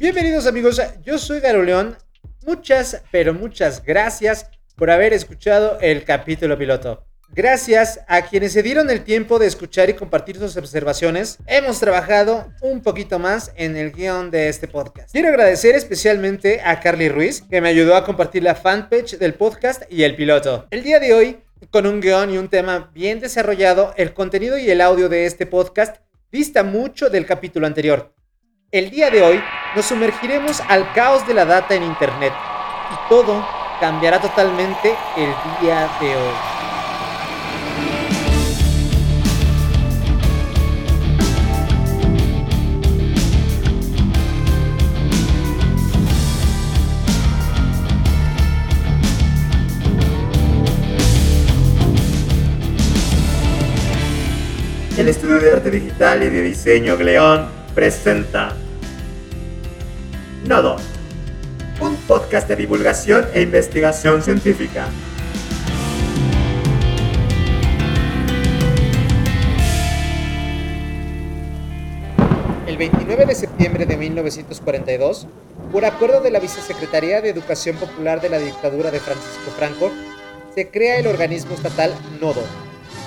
Bienvenidos amigos, yo soy Garo León. Muchas, pero muchas gracias por haber escuchado el capítulo piloto. Gracias a quienes se dieron el tiempo de escuchar y compartir sus observaciones, hemos trabajado un poquito más en el guion de este podcast. Quiero agradecer especialmente a Carly Ruiz, que me ayudó a compartir la fanpage del podcast y el piloto. El día de hoy, con un guion y un tema bien desarrollado, el contenido y el audio de este podcast dista mucho del capítulo anterior. El día de hoy nos sumergiremos al caos de la data en Internet y todo cambiará totalmente el día de hoy. El estudio de arte digital y de diseño Gleón presenta Nodo, un podcast de divulgación e investigación científica. El 29 de septiembre de 1942, por acuerdo de la Vicesecretaría de Educación Popular de la dictadura de Francisco Franco, se crea el organismo estatal NODO,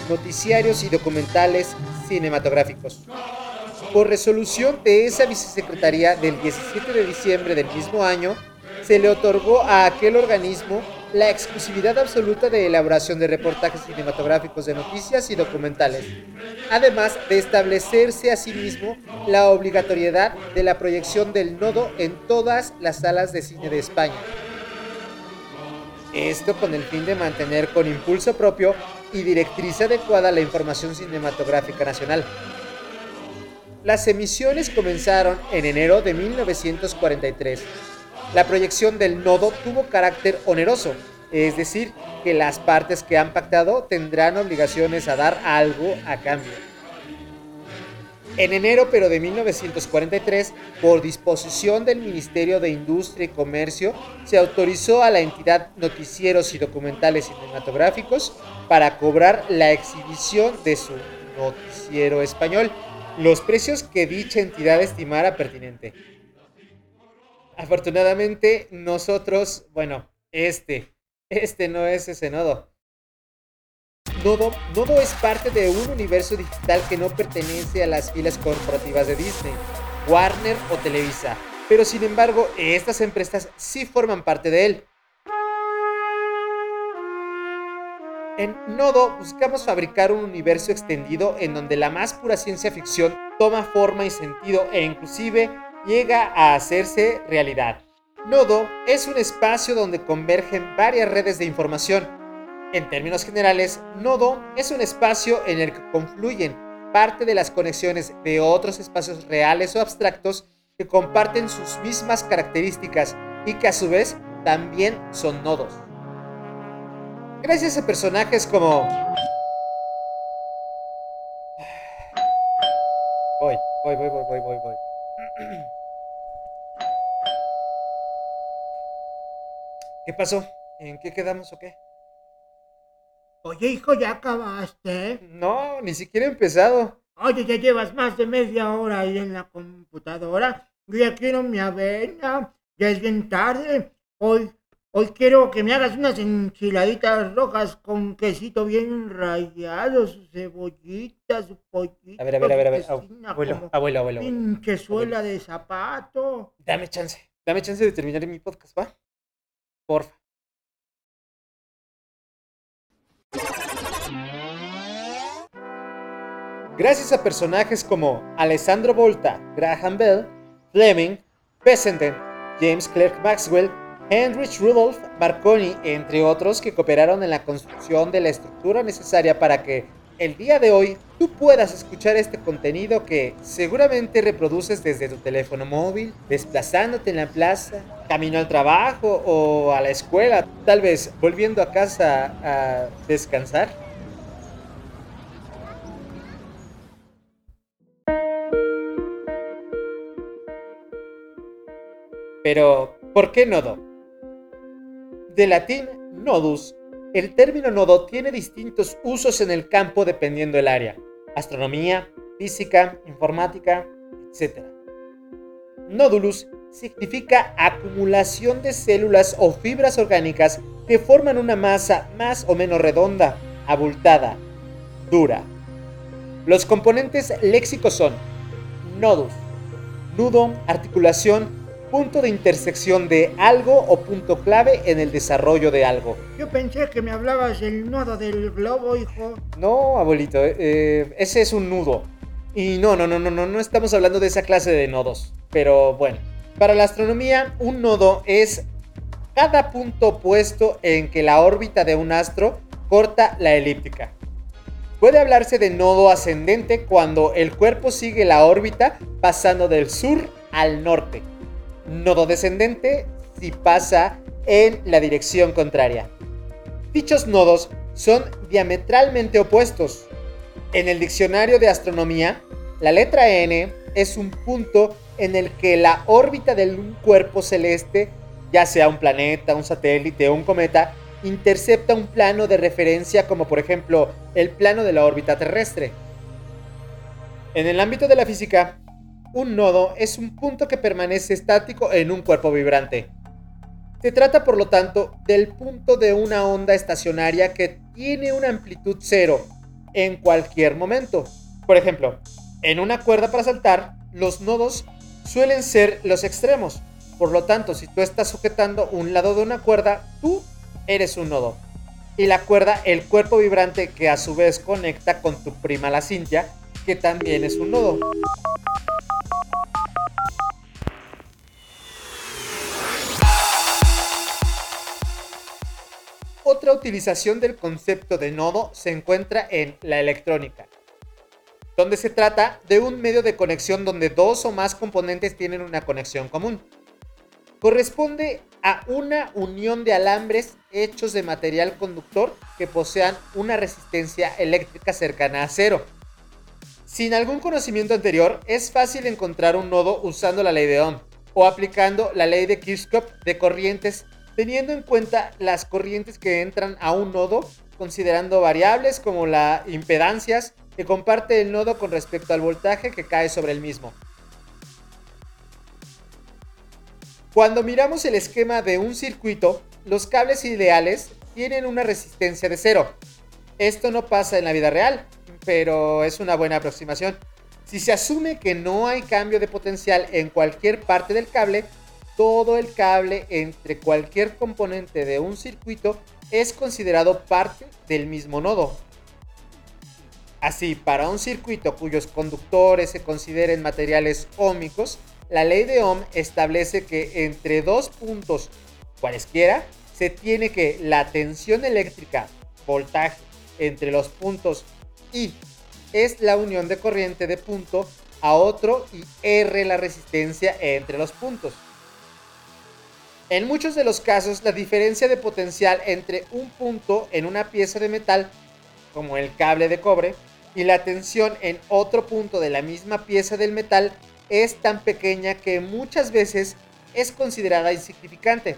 Noticiarios y Documentales Cinematográficos. Por resolución de esa vicesecretaría del 17 de diciembre del mismo año, se le otorgó a aquel organismo la exclusividad absoluta de elaboración de reportajes cinematográficos de noticias y documentales, además de establecerse asimismo la obligatoriedad de la proyección del nodo en todas las salas de cine de España. Esto con el fin de mantener con impulso propio y directriz adecuada la información cinematográfica nacional. Las emisiones comenzaron en enero de 1943. La proyección del nodo tuvo carácter oneroso, es decir, que las partes que han pactado tendrán obligaciones a dar algo a cambio. En enero pero de 1943, por disposición del Ministerio de Industria y Comercio, se autorizó a la entidad Noticieros y Documentales Cinematográficos para cobrar la exhibición de su noticiero español los precios que dicha entidad estimara pertinente. Afortunadamente, nosotros, bueno, este, este no es ese nodo. Nodo, Nodo es parte de un universo digital que no pertenece a las filas corporativas de Disney, Warner o Televisa, pero sin embargo, estas empresas sí forman parte de él. En Nodo buscamos fabricar un universo extendido en donde la más pura ciencia ficción toma forma y sentido e inclusive llega a hacerse realidad. Nodo es un espacio donde convergen varias redes de información. En términos generales, Nodo es un espacio en el que confluyen parte de las conexiones de otros espacios reales o abstractos que comparten sus mismas características y que a su vez también son nodos. Gracias a personajes como... Voy, voy, voy, voy, voy, voy, voy. ¿Qué pasó? ¿En qué quedamos o qué? Oye, hijo, ¿ya acabaste? No, ni siquiera he empezado. Oye, ya llevas más de media hora ahí en la computadora. Yo ya quiero mi avena. Ya es bien tarde. Hoy Hoy quiero que me hagas unas enchiladitas rojas con quesito bien rayado, su cebollita, su pollito. A ver, a ver, a ver, a ver. Abuelo, abuelo, abuelo, Pinche suela de zapato. Dame chance, dame chance de terminar mi podcast, ¿va? Porfa. Gracias a personajes como Alessandro Volta, Graham Bell, Fleming, Fessenden, James Clerk Maxwell, Heinrich Rudolf Marconi, entre otros, que cooperaron en la construcción de la estructura necesaria para que el día de hoy tú puedas escuchar este contenido que seguramente reproduces desde tu teléfono móvil, desplazándote en la plaza, camino al trabajo o a la escuela, tal vez volviendo a casa a descansar. Pero, ¿por qué nodo? De latín nodus, el término nodo tiene distintos usos en el campo dependiendo del área, astronomía, física, informática, etc. Nódulus significa acumulación de células o fibras orgánicas que forman una masa más o menos redonda, abultada, dura. Los componentes léxicos son nodus, nudo, articulación, punto de intersección de algo o punto clave en el desarrollo de algo. Yo pensé que me hablabas del nodo del globo, hijo. No, abuelito, eh, eh, ese es un nudo. Y no, no, no, no, no, no estamos hablando de esa clase de nodos. Pero bueno, para la astronomía, un nodo es cada punto opuesto en que la órbita de un astro corta la elíptica. Puede hablarse de nodo ascendente cuando el cuerpo sigue la órbita pasando del sur al norte. Nodo descendente si pasa en la dirección contraria. Dichos nodos son diametralmente opuestos. En el diccionario de astronomía, la letra N es un punto en el que la órbita de un cuerpo celeste, ya sea un planeta, un satélite o un cometa, intercepta un plano de referencia como por ejemplo el plano de la órbita terrestre. En el ámbito de la física, un nodo es un punto que permanece estático en un cuerpo vibrante. Se trata por lo tanto del punto de una onda estacionaria que tiene una amplitud cero en cualquier momento. Por ejemplo, en una cuerda para saltar, los nodos suelen ser los extremos. Por lo tanto, si tú estás sujetando un lado de una cuerda, tú eres un nodo. Y la cuerda, el cuerpo vibrante que a su vez conecta con tu prima la cintia, que también es un nodo. Otra utilización del concepto de nodo se encuentra en la electrónica, donde se trata de un medio de conexión donde dos o más componentes tienen una conexión común corresponde a una unión de alambres hechos de material conductor que posean una resistencia eléctrica cercana a cero. Sin algún conocimiento anterior, es fácil encontrar un nodo usando la ley de Ohm o aplicando la ley de Kirchhoff de corrientes, teniendo en cuenta las corrientes que entran a un nodo, considerando variables como las impedancias que comparte el nodo con respecto al voltaje que cae sobre el mismo. Cuando miramos el esquema de un circuito, los cables ideales tienen una resistencia de cero. Esto no pasa en la vida real, pero es una buena aproximación. Si se asume que no hay cambio de potencial en cualquier parte del cable, todo el cable entre cualquier componente de un circuito es considerado parte del mismo nodo. Así, para un circuito cuyos conductores se consideren materiales ómicos, la ley de Ohm establece que entre dos puntos cualesquiera se tiene que la tensión eléctrica, voltaje, entre los puntos I es la unión de corriente de punto a otro y R la resistencia entre los puntos. En muchos de los casos, la diferencia de potencial entre un punto en una pieza de metal, como el cable de cobre, y la tensión en otro punto de la misma pieza del metal es tan pequeña que muchas veces es considerada insignificante,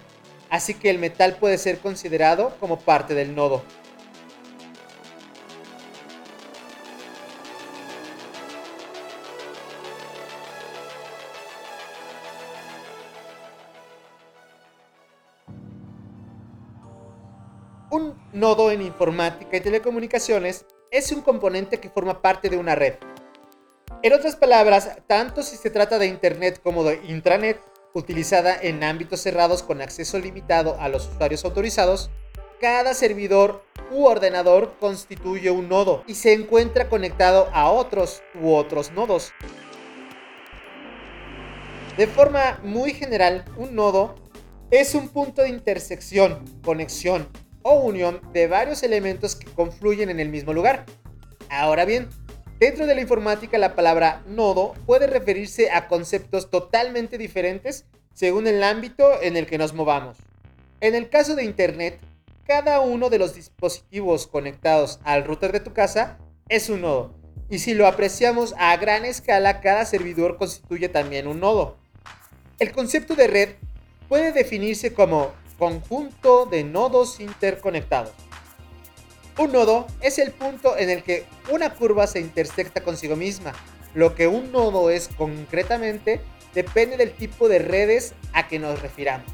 así que el metal puede ser considerado como parte del nodo. Nodo en informática y telecomunicaciones es un componente que forma parte de una red en otras palabras, tanto si se trata de Internet como de intranet, utilizada en ámbitos cerrados con acceso limitado a los usuarios autorizados, cada servidor u ordenador constituye un nodo y se encuentra conectado a otros u otros nodos. De forma muy general, un nodo es un punto de intersección, conexión o unión de varios elementos que confluyen en el mismo lugar. Ahora bien, Dentro de la informática la palabra nodo puede referirse a conceptos totalmente diferentes según el ámbito en el que nos movamos. En el caso de Internet, cada uno de los dispositivos conectados al router de tu casa es un nodo. Y si lo apreciamos a gran escala, cada servidor constituye también un nodo. El concepto de red puede definirse como conjunto de nodos interconectados. Un nodo es el punto en el que una curva se intersecta consigo misma Lo que un nodo es concretamente depende del tipo de redes a que nos refiramos.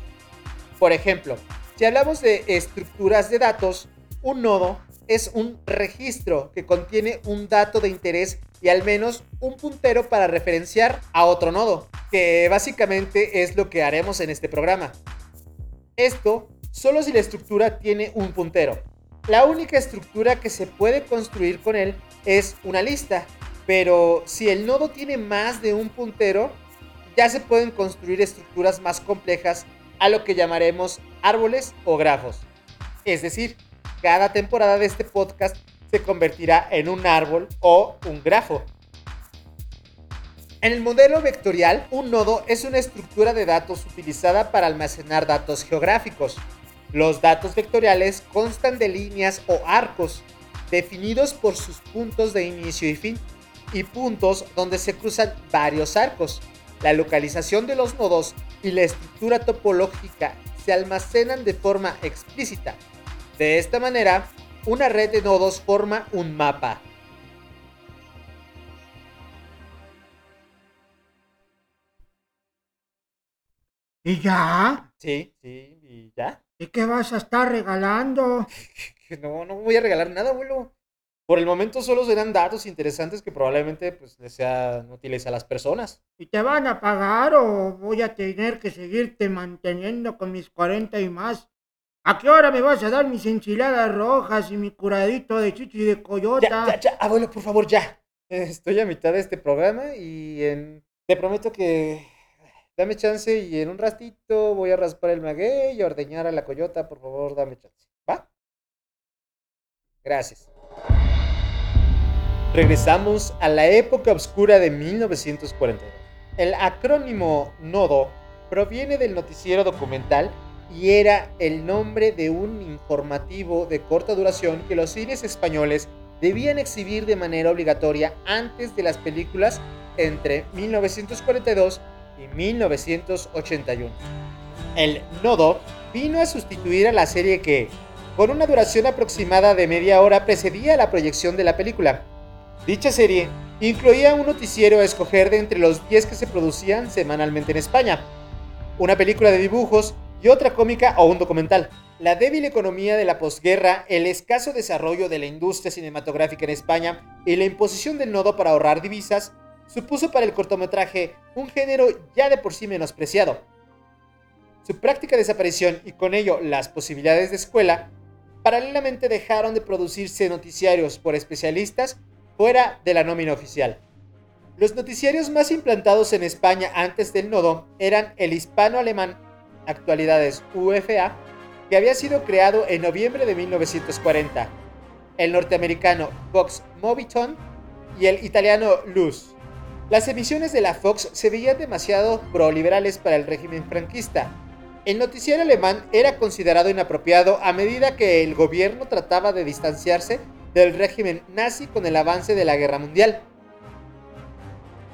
Por ejemplo, si hablamos de estructuras de datos, un nodo es un registro que contiene un dato de interés y al menos un puntero para referenciar a otro nodo, que básicamente es lo que haremos en este programa. Esto solo si la estructura tiene un puntero. La única estructura que se puede construir con él es una lista, pero si el nodo tiene más de un puntero, ya se pueden construir estructuras más complejas a lo que llamaremos árboles o grafos. Es decir, cada temporada de este podcast se convertirá en un árbol o un grafo. En el modelo vectorial, un nodo es una estructura de datos utilizada para almacenar datos geográficos. Los datos vectoriales constan de líneas o arcos, definidos por sus puntos de inicio y fin, y puntos donde se cruzan varios arcos. La localización de los nodos y la estructura topológica se almacenan de forma explícita. De esta manera, una red de nodos forma un mapa. ¿Y ya? Sí, sí, y ya. ¿Y qué vas a estar regalando? No, no voy a regalar nada, abuelo. Por el momento solo serán datos interesantes que probablemente pues, les sean útiles a las personas. ¿Y te van a pagar o voy a tener que seguirte manteniendo con mis 40 y más? ¿A qué hora me vas a dar mis enchiladas rojas y mi curadito de chichi de coyota? Ya, ya, ya, abuelo, por favor, ya. Estoy a mitad de este programa y en... te prometo que dame chance y en un ratito voy a raspar el maguey y a ordeñar a la coyota, por favor, dame chance. ¿Va? Gracias. Regresamos a la época oscura de 1942. El acrónimo NODO proviene del noticiero documental y era el nombre de un informativo de corta duración que los cines españoles debían exhibir de manera obligatoria antes de las películas entre 1942 y 1981. El Nodo vino a sustituir a la serie que, con una duración aproximada de media hora, precedía la proyección de la película. Dicha serie incluía un noticiero a escoger de entre los 10 que se producían semanalmente en España, una película de dibujos y otra cómica o un documental. La débil economía de la posguerra, el escaso desarrollo de la industria cinematográfica en España y la imposición del nodo para ahorrar divisas supuso para el cortometraje un género ya de por sí menospreciado. Su práctica desaparición y con ello las posibilidades de escuela, paralelamente dejaron de producirse noticiarios por especialistas fuera de la nómina oficial. Los noticiarios más implantados en España antes del nodo eran el hispano-alemán actualidades UFA, que había sido creado en noviembre de 1940, el norteamericano Fox Moviton y el italiano Luz. Las emisiones de la Fox se veían demasiado proliberales para el régimen franquista. El noticiero alemán era considerado inapropiado a medida que el gobierno trataba de distanciarse del régimen nazi con el avance de la guerra mundial.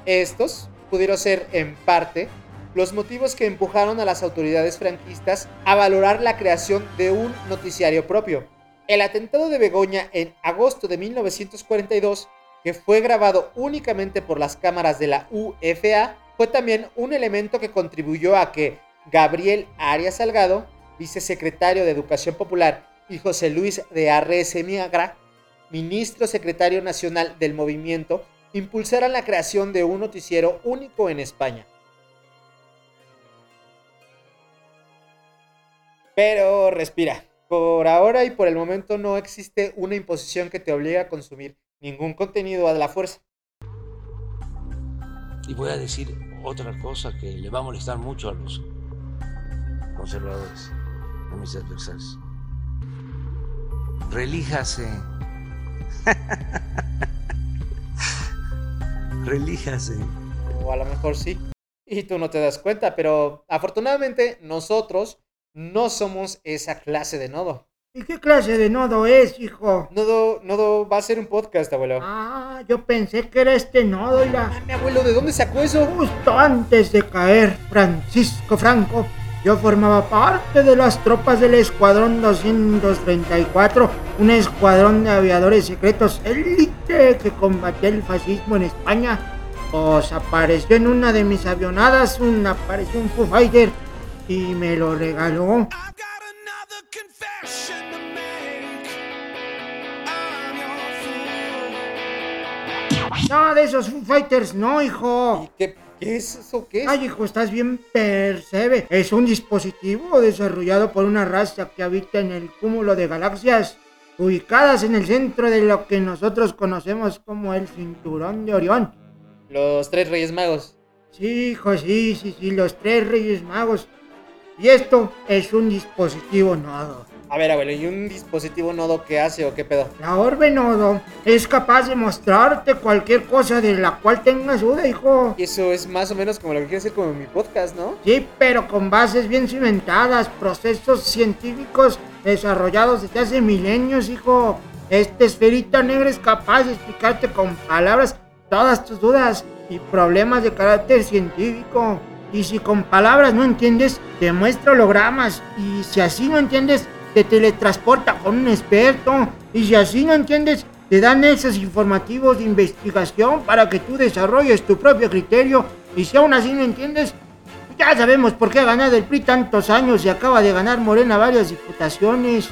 Estos pudieron ser, en parte, los motivos que empujaron a las autoridades franquistas a valorar la creación de un noticiario propio. El atentado de Begoña en agosto de 1942, que fue grabado únicamente por las cámaras de la UFA, fue también un elemento que contribuyó a que Gabriel Arias Salgado, vicesecretario de Educación Popular, y José Luis de Arres Miagra, ministro secretario nacional del movimiento, impulsaran la creación de un noticiero único en España. Pero respira. Por ahora y por el momento no existe una imposición que te obligue a consumir ningún contenido a la fuerza. Y voy a decir otra cosa que le va a molestar mucho a los conservadores, a mis adversarios. Relíjase. Relíjase. O a lo mejor sí. Y tú no te das cuenta, pero afortunadamente nosotros no somos esa clase de nodo. ¿Y qué clase de nodo es, hijo? Nodo, nodo va a ser un podcast, abuelo. Ah, yo pensé que era este nodo y la... Ah, mi abuelo, ¿de dónde sacó eso? Justo antes de caer Francisco Franco, yo formaba parte de las tropas del Escuadrón 234, un escuadrón de aviadores secretos élite que combatía el fascismo en España. Pues apareció en una de mis avionadas, un, apareció un Foo Fighter y me lo regaló. No, de esos Foo Fighters no, hijo. ¿Y qué, qué es eso? ¿Qué es? Ay, hijo, estás bien percebe. Es un dispositivo desarrollado por una raza que habita en el cúmulo de galaxias ubicadas en el centro de lo que nosotros conocemos como el cinturón de Orión. Los tres Reyes Magos. Sí, hijo, sí, sí, sí, los tres Reyes Magos. Y esto es un dispositivo nodo. A ver, abuelo, ¿y un dispositivo nodo qué hace o qué pedo? La orbe nodo es capaz de mostrarte cualquier cosa de la cual tengas duda, hijo. Y eso es más o menos como lo que quiere hacer como mi podcast, ¿no? Sí, pero con bases bien cimentadas, procesos científicos desarrollados desde hace milenios, hijo. Esta esferita negra es capaz de explicarte con palabras todas tus dudas y problemas de carácter científico. Y si con palabras no entiendes, te muestra hologramas. Y si así no entiendes, te teletransporta con un experto. Y si así no entiendes, te dan esos informativos de investigación para que tú desarrolles tu propio criterio. Y si aún así no entiendes, ya sabemos por qué ha ganado el PRI tantos años y acaba de ganar Morena varias diputaciones.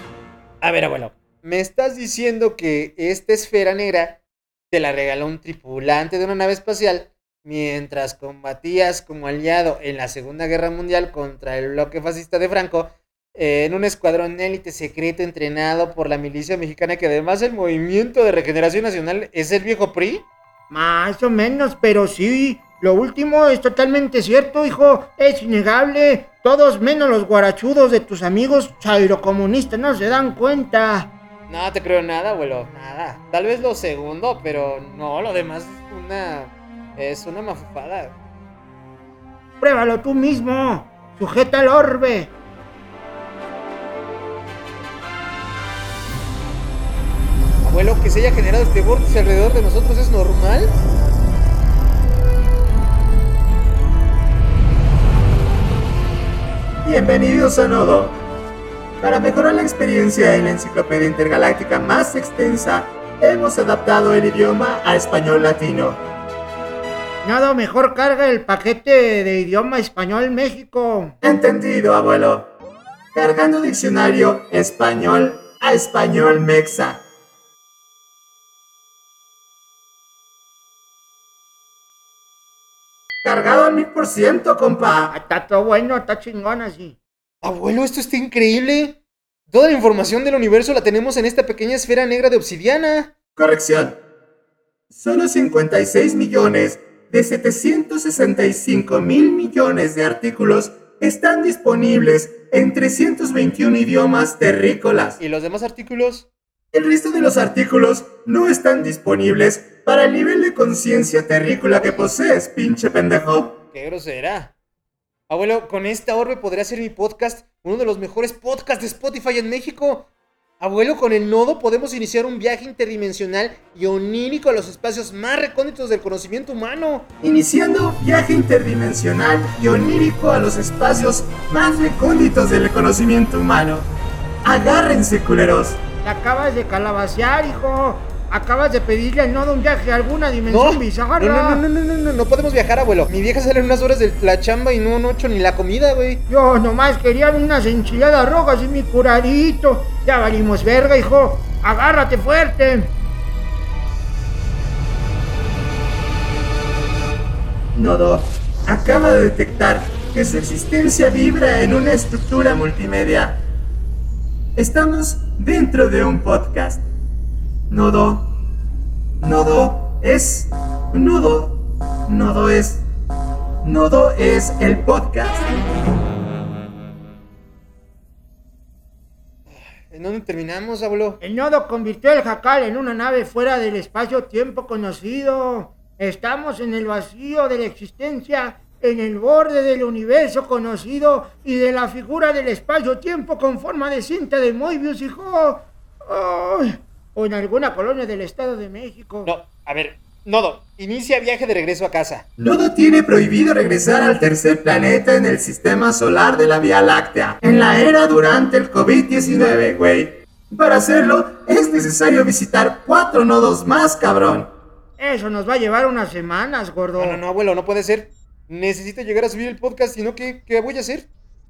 A ver, abuelo, ¿me estás diciendo que esta esfera negra te la regaló un tripulante de una nave espacial mientras combatías como aliado en la Segunda Guerra Mundial contra el bloque fascista de Franco en un escuadrón élite secreto entrenado por la milicia mexicana que además el Movimiento de Regeneración Nacional es el viejo PRI? Más o menos, pero sí. Lo último es totalmente cierto, hijo. Es innegable. Todos menos los guarachudos de tus amigos chairocomunistas no se dan cuenta. No te creo nada, abuelo, nada. Tal vez lo segundo, pero no, lo demás es una... es una mafufada. Pruébalo tú mismo. Sujeta el orbe. Abuelo, que se haya generado este vórtice alrededor de nosotros es normal. Bienvenidos a Nodo. Para mejorar la experiencia en la enciclopedia intergaláctica más extensa, hemos adaptado el idioma a español latino. Nada mejor carga el paquete de idioma español México. Entendido, abuelo. Cargando diccionario español a español mexa. Cargado al mil por ciento, compa. Está todo bueno, está chingón así. Abuelo, esto está increíble. Toda la información del universo la tenemos en esta pequeña esfera negra de obsidiana. Corrección. Solo 56 millones de 765 mil millones de artículos están disponibles en 321 idiomas terrícolas. ¿Y los demás artículos? El resto de los artículos no están disponibles para el nivel de conciencia terrícola que posees, pinche pendejo. Qué grosera. Abuelo, con esta orbe podría ser mi podcast uno de los mejores podcasts de Spotify en México. Abuelo, con el nodo podemos iniciar un viaje interdimensional y onírico a los espacios más recónditos del conocimiento humano. Iniciando viaje interdimensional y onírico a los espacios más recónditos del conocimiento humano. Agárrense, culeros. Te acabas de calabacear, hijo. Acabas de pedirle al nodo un viaje a alguna dimensión No, bizarra. no, no, no, no, no, no, no podemos viajar, abuelo. Mi vieja sale en unas horas de la chamba y no, no he hecho ni la comida, güey. Yo nomás quería unas enchiladas rojas y mi curadito. Ya valimos verga, hijo. Agárrate fuerte. Nodo acaba de detectar que su existencia vibra en una estructura multimedia. Estamos dentro de un podcast. Nodo. Nodo es. Nodo. Nodo es. Nodo es el podcast. ¿En dónde terminamos, abuelo? El nodo convirtió el jacal en una nave fuera del espacio-tiempo conocido. Estamos en el vacío de la existencia, en el borde del universo conocido y de la figura del espacio-tiempo con forma de cinta de Moebius, hijo. Ay, o en alguna colonia del Estado de México. No, a ver, Nodo, inicia viaje de regreso a casa. Nodo tiene prohibido regresar al tercer planeta en el sistema solar de la Vía Láctea, en la era durante el COVID-19, güey. Para hacerlo, es necesario visitar cuatro nodos más, cabrón. Eso nos va a llevar unas semanas, gordo. No, no, no, abuelo, no puede ser. Necesito llegar a subir el podcast, si no, ¿qué, ¿qué voy a hacer?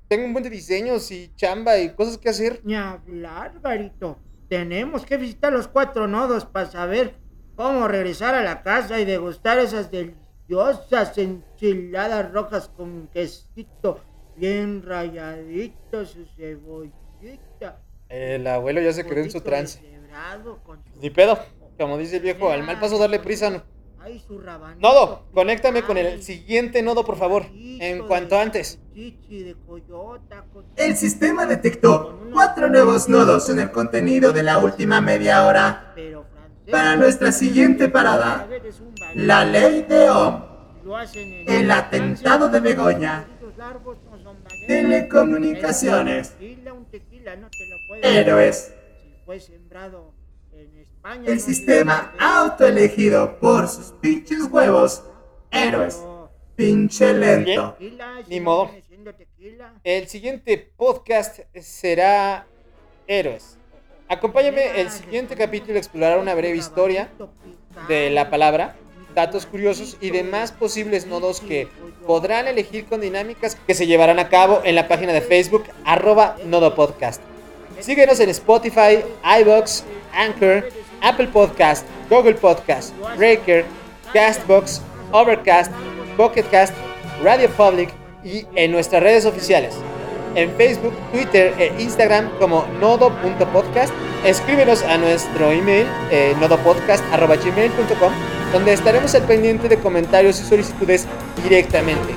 Tengo un buen de diseños y chamba y cosas que hacer. Ni hablar, Garito. Tenemos que visitar los cuatro nodos para saber cómo regresar a la casa y degustar esas deliciosas enchiladas rojas con quesito bien rayadito, su cebollita. El abuelo ya se quedó en su trance. Ni pedo. Como dice el viejo, al mal paso darle prisa. no. Ay, su rabanito Nodo, conéctame con el siguiente nodo, por favor. En de cuanto antes. chichi de coyota con- El sistema detectó cuatro nuevos nodos en el contenido de la última media hora. Pero francés, Para nuestra siguiente parada, la ley de Ohm. Lo hacen en El atentado de Begoña. Telecomunicaciones. Héroes. Si fue sembrado en España. El sistema autoelegido por sus pinches huevos. Héroes. Pinche lento. Ni modo. El siguiente podcast será Héroes. Acompáñame el siguiente capítulo a explorar una breve historia de la palabra, datos curiosos y demás posibles nodos que podrán elegir con dinámicas que se llevarán a cabo en la página de Facebook arroba Nodo Podcast. Síguenos en Spotify, iBox, Anchor, Apple Podcast, Google Podcast, Breaker, Castbox, Overcast, Pocketcast, Radio Public y en nuestras redes oficiales. En Facebook, Twitter e Instagram como nodo.podcast. Escríbenos a nuestro email eh, nodopodcast.gmail.com donde estaremos al pendiente de comentarios y solicitudes directamente.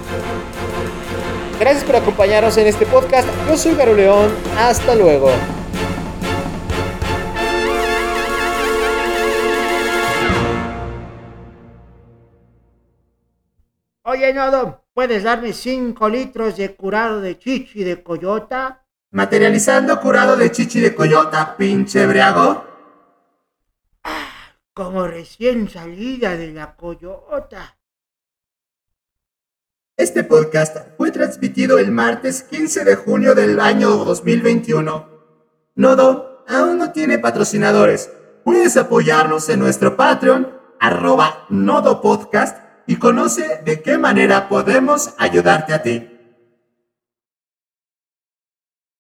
Gracias por acompañarnos en este podcast. Yo soy Garo León. Hasta luego. Oye, Nodo, ¿puedes darme 5 litros de curado de chichi de coyota? Materializando curado de chichi de coyota, pinche briago. Como recién salida de la coyota. Este podcast fue transmitido el martes 15 de junio del año 2021. Nodo aún no tiene patrocinadores. Puedes apoyarnos en nuestro Patreon, arroba Nodo Podcast, y conoce de qué manera podemos ayudarte a ti.